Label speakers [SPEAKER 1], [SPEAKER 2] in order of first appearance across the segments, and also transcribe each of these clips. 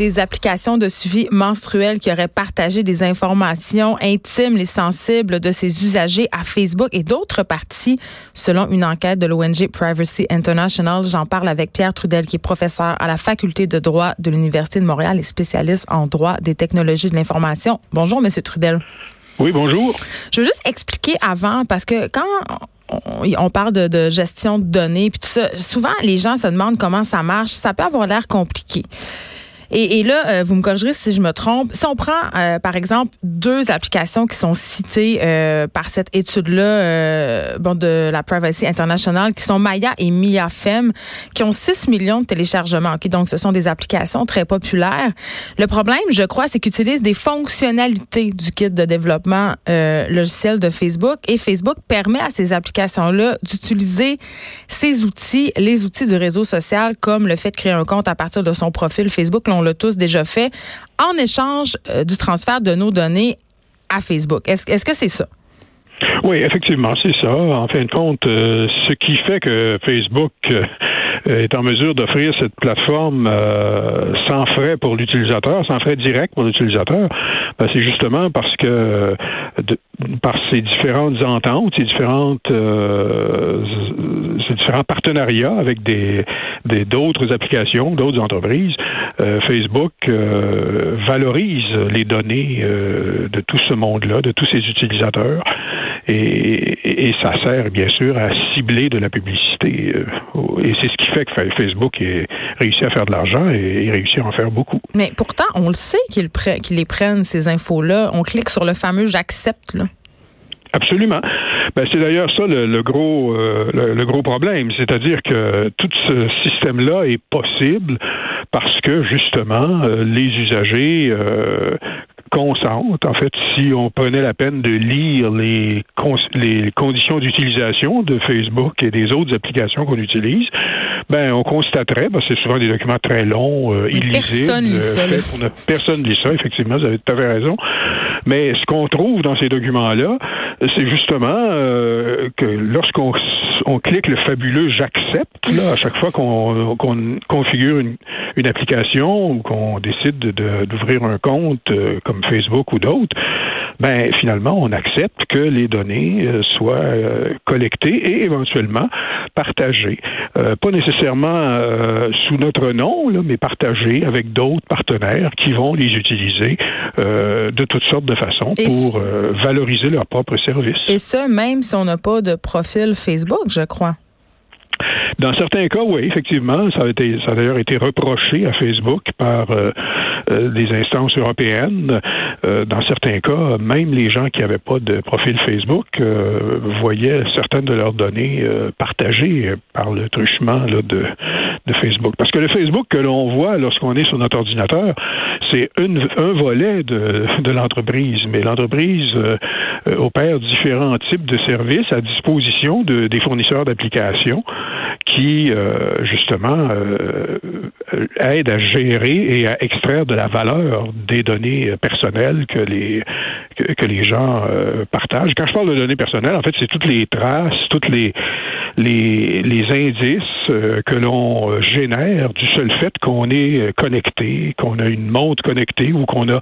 [SPEAKER 1] des applications de suivi menstruel qui auraient partagé des informations intimes et sensibles de ses usagers à Facebook et d'autres parties, selon une enquête de l'ONG Privacy International. J'en parle avec Pierre Trudel, qui est professeur à la faculté de droit de l'Université de Montréal et spécialiste en droit des technologies de l'information. Bonjour, Monsieur Trudel.
[SPEAKER 2] Oui, bonjour.
[SPEAKER 1] Je veux juste expliquer avant, parce que quand on, parle de, de, gestion de données, puis tout ça, souvent les gens se demandent comment ça marche. Ça peut avoir l'air compliqué. Et, et là, euh, vous me corrigerez si je me trompe. Si on prend, euh, par exemple, deux applications qui sont citées euh, par cette étude-là, bon, de la Privacy International, qui sont Maya et MiaFem, qui ont 6 millions de téléchargements. Okay? Donc, ce sont des applications très populaires. Le problème, je crois, c'est qu'ils utilisent des fonctionnalités du kit de développement logiciel de Facebook. Et Facebook permet à ces applications-là d'utiliser ces outils, les outils du réseau social, comme le fait de créer un compte à partir de son profil Facebook on l'a tous déjà fait, en échange euh, du transfert de nos données à Facebook. Est-ce que c'est ça?
[SPEAKER 2] Oui, effectivement, c'est ça. En fin de compte, euh, ce qui fait que Facebook euh, est en mesure d'offrir cette plateforme sans frais pour l'utilisateur, sans frais direct pour l'utilisateur, ben, c'est justement parce que par ces différentes ententes, ces différentes ces différents partenariats avec des d'autres applications, d'autres entreprises, euh, Facebook euh, valorise les données euh, de tout ce monde-là, de tous ses utilisateurs, et, et, ça sert bien sûr à cibler de la publicité. et c'est ce qui fait que Facebook ait réussi à faire de l'argent et, réussit à en faire beaucoup.
[SPEAKER 1] Mais pourtant, on le sait qu'ils les prennent, ces infos-là. On clique sur le fameux j'accepte. Là.
[SPEAKER 2] Absolument. Ben, c'est d'ailleurs ça le, gros euh, le, gros problème, c'est-à-dire que tout ce système-là est possible parce que justement euh, les usagers euh, consentent. En fait, si on prenait la peine de lire les, les conditions d'utilisation de Facebook et des autres applications qu'on utilise, ben on constaterait, ben, c'est souvent des documents très longs, euh, illisibles.
[SPEAKER 1] Personne lit ça.
[SPEAKER 2] personne lit ça, effectivement, vous avez tout à fait raison. Mais ce qu'on trouve dans ces documents-là, c'est justement euh, que lorsqu'on on clique le fabuleux j'accepte, là, à chaque fois qu'on configure une, une, application ou qu'on décide d'ouvrir un compte euh, comme Facebook ou d'autres, ben finalement, on accepte que les données euh, soient euh, collectées et éventuellement partagées. pas nécessairement sous notre nom, là, mais partagées avec d'autres partenaires qui vont les utiliser de toutes sortes de façons pour valoriser leurs propres services.
[SPEAKER 1] Et ce, même si on n'a pas de profil Facebook, je crois.
[SPEAKER 2] Dans certains cas, oui, effectivement, ça a, été, ça a d'ailleurs été reproché à Facebook par euh, euh, des instances européennes. Euh, dans certains cas, même les gens qui n'avaient pas de profil Facebook voyaient certaines de leurs données partagées par le truchement de, de Facebook. Parce que le Facebook que l'on voit lorsqu'on est sur notre ordinateur, c'est un volet de, de l'entreprise, mais l'entreprise opère différents types de services à disposition de, des fournisseurs d'applications qui, euh, justement, euh, aide à gérer et à extraire de la valeur des données personnelles que les, que, les gens euh, partagent. Quand je parle de données personnelles, en fait, c'est toutes les traces, toutes les, les indices que l'on génère du seul fait qu'on est connecté, qu'on a une montre connectée ou qu'on a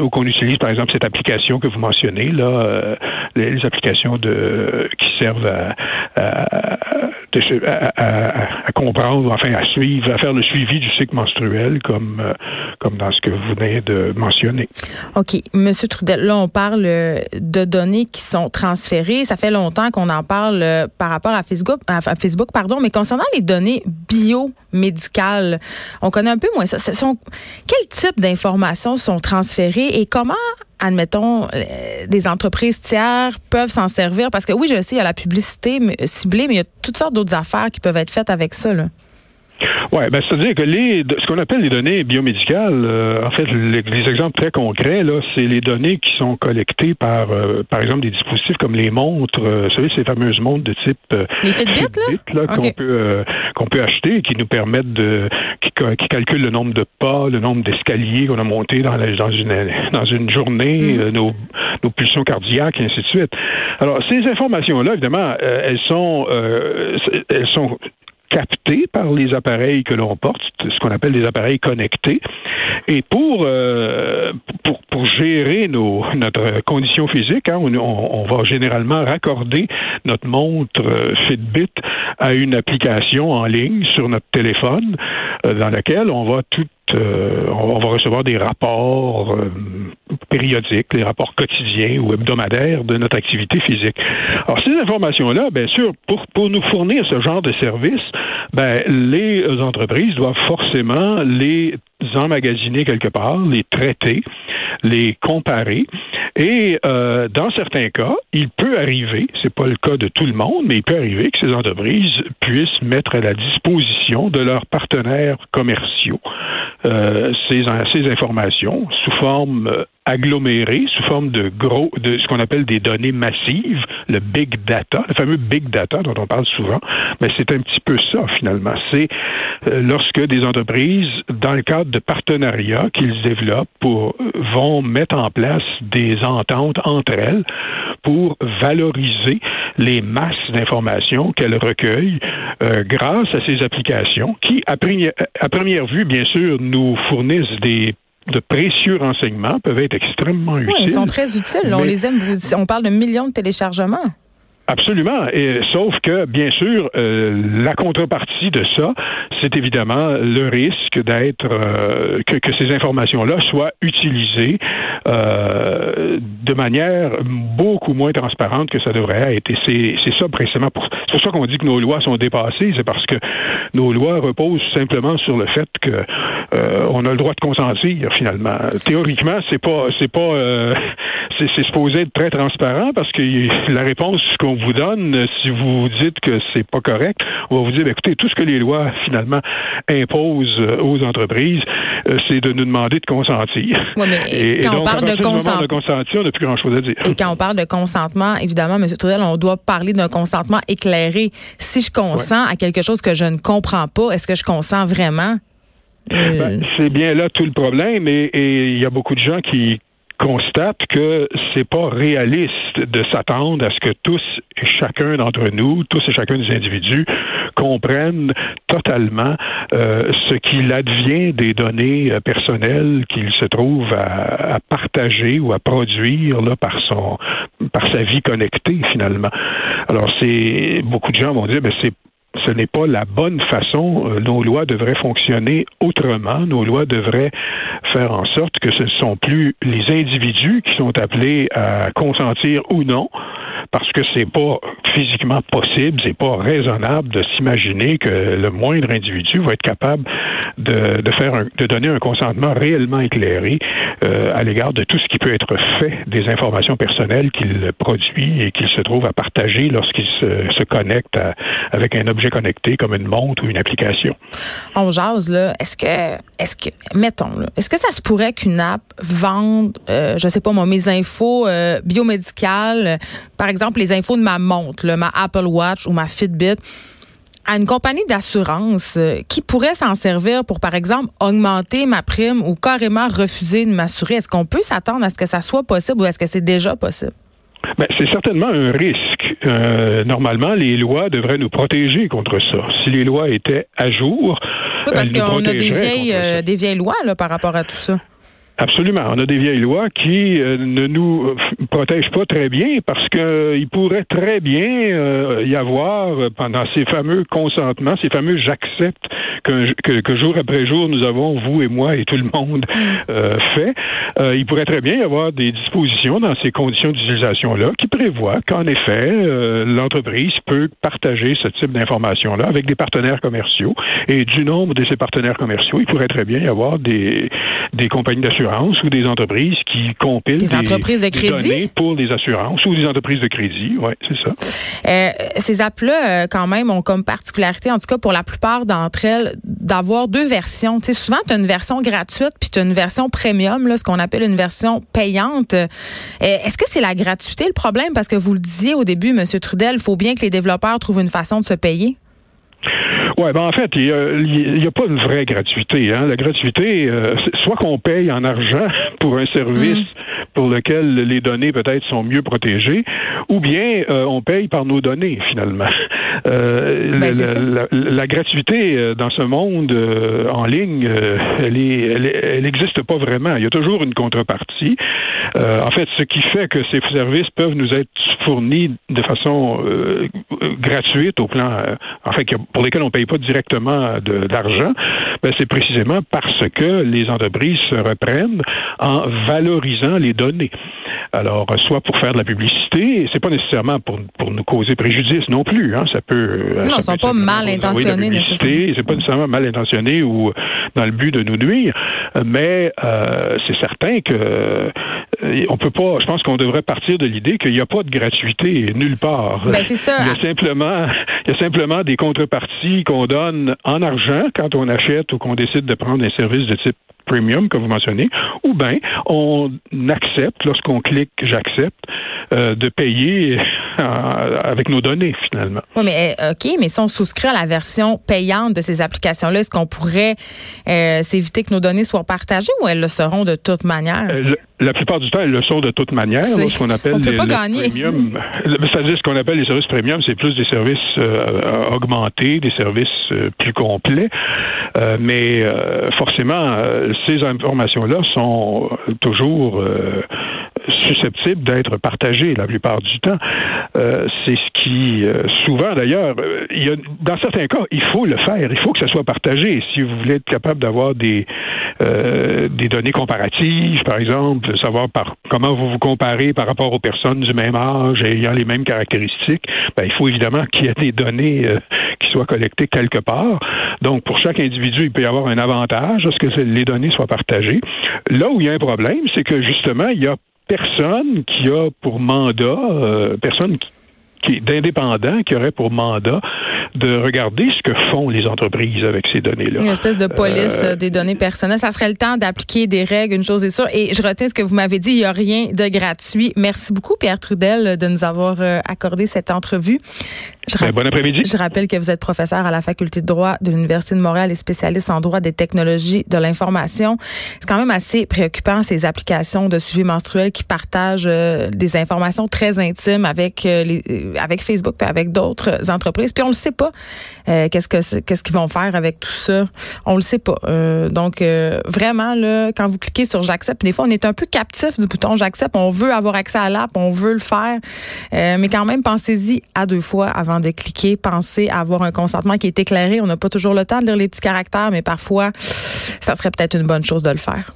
[SPEAKER 2] ou qu'on utilise par exemple cette application que vous mentionnez là, les, applications de qui servent à comprendre, enfin à suivre, à faire le suivi du cycle menstruel comme, euh, comme dans ce que vous venez de mentionner.
[SPEAKER 1] OK. Monsieur Trudel, là, on parle euh, de données qui sont transférées. Ça fait longtemps qu'on en parle euh, par rapport à Facebook, à Facebook, pardon, mais concernant les données biomédicales, on connaît un peu moins ça. Sont, quel type d'informations sont transférées et comment admettons, euh, des entreprises tiers peuvent s'en servir? Parce que oui, je sais, il y a la publicité ciblée, mais il y a toutes sortes d'autres affaires qui peuvent être faites avec ça.
[SPEAKER 2] Oui, ben, c'est-à-dire que les, ce qu'on appelle les données biomédicales, euh, en fait, les, exemples très concrets, là, c'est les données qui sont collectées par, euh, par exemple, des dispositifs comme les montres, euh, vous savez, ces fameuses montres de type
[SPEAKER 1] les Fitbit,
[SPEAKER 2] là, qu'on peut qu'on peut acheter et qui nous permettent de qui, qui, calculent le nombre de pas, le nombre d'escaliers qu'on a montés dans, la, dans une dans une journée, mm. nos, nos pulsions cardiaques, et ainsi de suite. Alors, ces informations-là, évidemment, elles sont elles sont captés par les appareils que l'on porte, ce qu'on appelle des appareils connectés. Et pour euh, gérer nos, notre condition physique, hein, on, on, va généralement raccorder notre montre euh, Fitbit à une application en ligne sur notre téléphone euh, dans laquelle on va tout euh, on va recevoir des rapports euh, périodiques, des rapports quotidiens ou hebdomadaires de notre activité physique. Alors, ces informations-là, bien sûr, pour, nous fournir ce genre de service, ben, les entreprises doivent forcément les emmagasiner quelque part, les traiter, les comparer. Et euh, dans certains cas, il peut arriver, c'est pas le cas de tout le monde, mais il peut arriver que ces entreprises puissent mettre à la disposition de leurs partenaires commerciaux ces, ces informations sous forme euh, agglomérées sous forme de gros, de ce qu'on appelle des données massives, le big data, le fameux big data dont on parle souvent, mais c'est un petit peu ça finalement. C'est euh, lorsque des entreprises, dans le cadre de partenariats qu'ils développent, pour, vont mettre en place des ententes entre elles pour valoriser les masses d'informations qu'elles recueillent euh, grâce à ces applications qui, à, à première vue, bien sûr, nous fournissent des de précieux renseignements peuvent être extrêmement utiles.
[SPEAKER 1] Oui, ils sont très utiles. On les aime. On parle de millions de téléchargements.
[SPEAKER 2] Absolument. Et, sauf que, bien sûr, euh, la contrepartie de ça, c'est évidemment le risque d'être euh, que, que, ces informations-là soient utilisées euh, de manière beaucoup moins transparente que ça devrait être. Et c'est ça précisément. Pour, c'est pour ça qu'on dit que nos lois sont dépassées. C'est parce que nos lois reposent simplement sur le fait que on a le droit de consentir finalement. Théoriquement, c'est pas c'est pas c'est supposé être très transparent parce que la réponse qu'on vous donne, si vous dites que c'est pas correct, on va vous dire, ben, écoutez, tout ce que les lois finalement imposent euh, aux entreprises, euh, c'est de nous demander de consentir.
[SPEAKER 1] et, quand on parle de,
[SPEAKER 2] consentement, on n'a plus grand-chose à dire.
[SPEAKER 1] Et quand on parle de consentement, évidemment, M. Trudel, on doit parler d'un consentement éclairé. Si je consens à quelque chose que je ne comprends pas, est-ce que je consens vraiment?
[SPEAKER 2] Ben, euh. c'est bien là tout le problème et il y a beaucoup de gens qui, constate que c'est pas réaliste de s'attendre à ce que tous et chacun d'entre nous, tous et chacun des individus, comprennent totalement euh, ce qu'il advient des données euh, personnelles qu'il se trouve à, à, partager ou à produire là, par son par sa vie connectée finalement. Alors c'est beaucoup de gens vont dire mais c'est ce n'est pas la bonne façon. Euh, nos lois devraient fonctionner autrement. Nos lois devraient faire en sorte que ce ne sont plus les individus qui sont appelés à consentir ou non, parce que c'est pas physiquement possible, c'est pas raisonnable de s'imaginer que le moindre individu va être capable de, donner un consentement réellement éclairé euh, à l'égard de tout ce qui peut être fait des informations personnelles qu'il produit et qu'il se trouve à partager lorsqu'il se, connecte avec un objet connecté comme une montre ou une application.
[SPEAKER 1] On jase là. Est-ce que, est-ce que, mettons est-ce que ça se pourrait qu'une app vende, euh, je sais pas mes infos euh, biomédicales, par exemple les infos de ma montre, ma Apple Watch ou ma Fitbit à une compagnie d'assurance euh, qui pourrait s'en servir pour, par exemple, augmenter ma prime ou carrément refuser de m'assurer. Est-ce qu'on peut s'attendre à ce que ça soit possible ou est-ce que c'est déjà possible?
[SPEAKER 2] Ben, c'est certainement un risque. Euh, normalement, les lois devraient nous protéger contre ça. Si les lois étaient à jour,
[SPEAKER 1] oui, parce qu'on a des vieilles, euh, des vieilles lois là, par rapport à tout ça.
[SPEAKER 2] Absolument. On a des vieilles lois qui euh, ne nous euh, protègent pas très bien parce que euh, il pourrait très bien y avoir pendant ces fameux consentements, ces fameux j'accepte que, que, jour après jour nous avons vous et moi et tout le monde mm. fait. il pourrait très bien y avoir des dispositions dans ces conditions d'utilisation là qui prévoient qu'en effet l'entreprise peut partager ce type d'informations là avec des partenaires commerciaux et du nombre de ces partenaires commerciaux, il pourrait très bien y avoir des des compagnies d'assurance ou des entreprises qui compilent
[SPEAKER 1] des, entreprises de crédit?
[SPEAKER 2] données pour des assurances ou des entreprises de crédit. Oui, c'est ça.
[SPEAKER 1] Euh, ces apps-là, euh, quand même, ont comme particularité, en tout cas pour la plupart d'entre elles, d'avoir deux versions. Tu sais, souvent, tu as une version gratuite puis tu as une version premium, là, ce qu'on appelle une version payante. Euh, est-ce que c'est la gratuité le problème? Parce que vous le disiez au début, M. Trudel, il faut bien que les développeurs trouvent une façon de se payer.
[SPEAKER 2] Oui, ben en fait, il n'y a, pas une vraie gratuité. Hein. La gratuité, euh, soit qu'on paye en argent pour un service mm. pour lequel les données peut-être sont mieux protégées, ou bien euh, on paye par nos données finalement. Euh, ben, la, gratuité dans ce monde en ligne, elle, elle, n'existe pas vraiment. Il y a toujours une contrepartie. en fait, ce qui fait que ces services peuvent nous être fournis de façon gratuite au plan, en fait, pour lesquels on paye pas directement d'argent, ben c'est précisément parce que les entreprises se reprennent en valorisant les données. Alors, soit pour faire de la publicité, c'est pas nécessairement pour, pour nous causer préjudice non plus. Hein. Ça peut.
[SPEAKER 1] Euh, non, ils sont pas mal intentionnés.
[SPEAKER 2] C'est pas nécessairement mal intentionné ou dans le but de nous nuire, mais euh, c'est certain que euh, on peut pas. Je pense qu'on devrait partir de l'idée qu'il n'y a pas de gratuité nulle part.
[SPEAKER 1] Ben, c'est ça.
[SPEAKER 2] Il y a simplement, il y a simplement des contreparties qu'on donne en argent quand on achète ou qu'on décide de prendre un service de type premium, comme vous mentionnez, ou bien on accepte, lorsqu'on clique j'accepte, euh, de payer euh, avec nos données, finalement.
[SPEAKER 1] Oui, mais euh, OK, mais si on souscrit à la version payante de ces applications-là, est-ce qu'on pourrait s'éviter que nos données soient partagées ou elles le seront de toute manière?
[SPEAKER 2] la plupart du temps, elles le sont de toute manière. ce qu'on appelle
[SPEAKER 1] les, premium.
[SPEAKER 2] C'est-à-dire ce qu'on appelle les services premium, c'est plus des services augmentés, des services plus complets. mais forcément, ces informations-là sont toujours susceptibles d'être partagées la plupart du temps. Euh, c'est ce qui, euh, souvent d'ailleurs, euh, il y a, dans certains cas, il faut le faire, il faut que ça soit partagé. Si vous voulez être capable d'avoir des, des données comparatives, par exemple, de savoir par, comment vous vous comparez par rapport aux personnes du même âge ayant les mêmes caractéristiques, ben, il faut évidemment qu'il y ait des données qui soient collectées quelque part. Donc, pour chaque individu, il peut y avoir un avantage à ce que les données soient partagées. Là où il y a un problème, c'est que justement, il y a personne qui a pour mandat, euh, personne qui, qui d'indépendant qui aurait pour mandat de regarder ce que font les entreprises avec ces données-là.
[SPEAKER 1] Une espèce de police euh, des données personnelles. Ça serait le temps d'appliquer des règles, une chose est sûre. Et je retiens ce que vous m'avez dit, il n'y a rien de gratuit. Merci beaucoup, Pierre Trudel, de nous avoir euh, accordé cette entrevue.
[SPEAKER 2] Ben, bon après-midi.
[SPEAKER 1] Je rappelle que vous êtes professeur à la faculté de droit de l'Université de Montréal et spécialiste en droit des technologies de l'information. C'est quand même assez préoccupant ces applications de suivi menstruel qui partagent euh, des informations très intimes avec les, avec Facebook et avec d'autres entreprises. Puis on le sait pas euh, qu'est-ce que qu'est-ce qu'ils vont faire avec tout ça. On le sait pas. Euh, donc euh, vraiment là, quand vous cliquez sur j'accepte, des fois on est un peu captif du bouton j'accepte. On veut avoir accès à l'app, on veut le faire, mais quand même pensez-y à deux fois de cliquer. Pensez à avoir un consentement qui est éclairé. On n'a pas toujours le temps de lire les petits caractères, mais parfois ça serait peut-être une bonne chose de le faire.